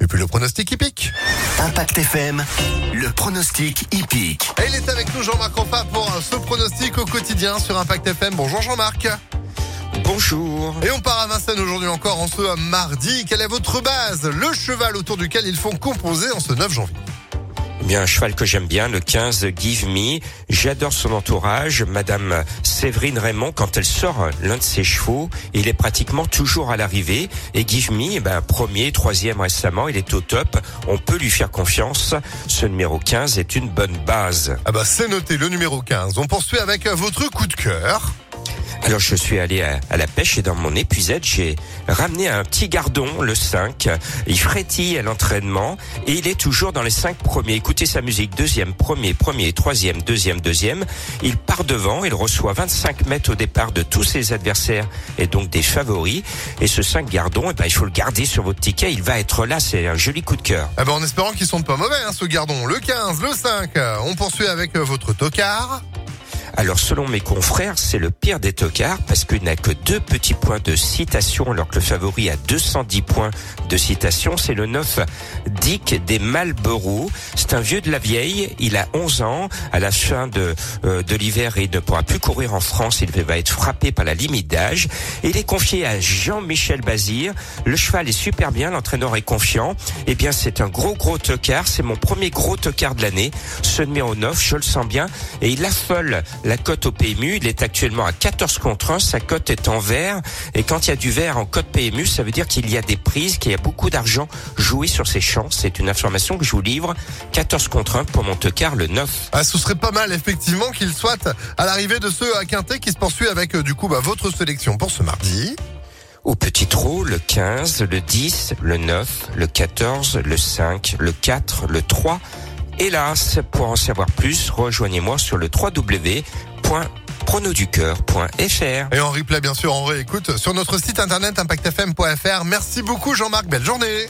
et puis le pronostic hippique. Impact FM, le pronostic hippique. Et il est avec nous Jean-Marc Rampat pour euh, ce pronostic au quotidien sur Impact FM. Bonjour Jean-Marc. Bonjour. Et on part à Vincennes aujourd'hui encore en ce mardi. Quelle est votre base? Le cheval autour duquel ils font composer en ce 9 janvier? Bien, un cheval que j'aime bien, le 15 Give Me. J'adore son entourage. Madame Séverine Raymond, quand elle sort l'un de ses chevaux, il est pratiquement toujours à l'arrivée. Et Give Me, eh ben, premier, troisième récemment, il est au top. On peut lui faire confiance. Ce numéro 15 est une bonne base. Ah bah c'est noté, le numéro 15. On poursuit avec votre coup de cœur. Alors je suis allé à, à, la pêche et dans mon épuisette, j'ai ramené un petit gardon, le 5. Il frétille à l'entraînement et il est toujours dans les 5 premiers. Écoutez sa musique, deuxième, premier, premier, troisième, deuxième, deuxième. Il part devant, il reçoit 25 mètres au départ de tous ses adversaires et donc des favoris. Et ce 5 gardon, eh ben, il faut le garder sur votre ticket, il va être là, c'est un joli coup de cœur. Eh ben, en espérant qu'ils sont pas mauvais, hein, ce gardon. Le 15, le 5, on poursuit avec votre tocard. Alors selon mes confrères, c'est le pire des tocards parce qu'il n'a que deux petits points de citation alors que le favori a 210 points de citation. C'est le 9 Dick des Malborough. C'est un vieux de la vieille. Il a 11 ans. À la fin de, euh, de l'hiver, il ne pourra plus courir en France. Il va être frappé par la limite d'âge. Il est confié à Jean-Michel Bazir. Le cheval est super bien. L'entraîneur est confiant. Eh bien, c'est un gros gros tocard. C'est mon premier gros tocard de l'année. Ce numéro 9, je le sens bien. Et il affole la cote au PMU. Il est actuellement à 14 contre 1. Sa cote est en vert. Et quand il y a du vert en cote PMU, ça veut dire qu'il y a des prises, qu'il y a beaucoup d'argent joué sur ces chances. C'est une information que je vous livre. 14 contre 1 pour Montecar, le 9. Ah, ce serait pas mal, effectivement, qu'il soit à l'arrivée de ce à Quintet qui se poursuit avec, du coup, bah, votre sélection pour ce mardi. Au petit trot, le 15, le 10, le 9, le 14, le 5, le 4, le 3, Hélas, pour en savoir plus, rejoignez-moi sur le www.pronoducœur.fr. Et en replay, bien sûr, on réécoute sur notre site internet impactfm.fr. Merci beaucoup, Jean-Marc. Belle journée.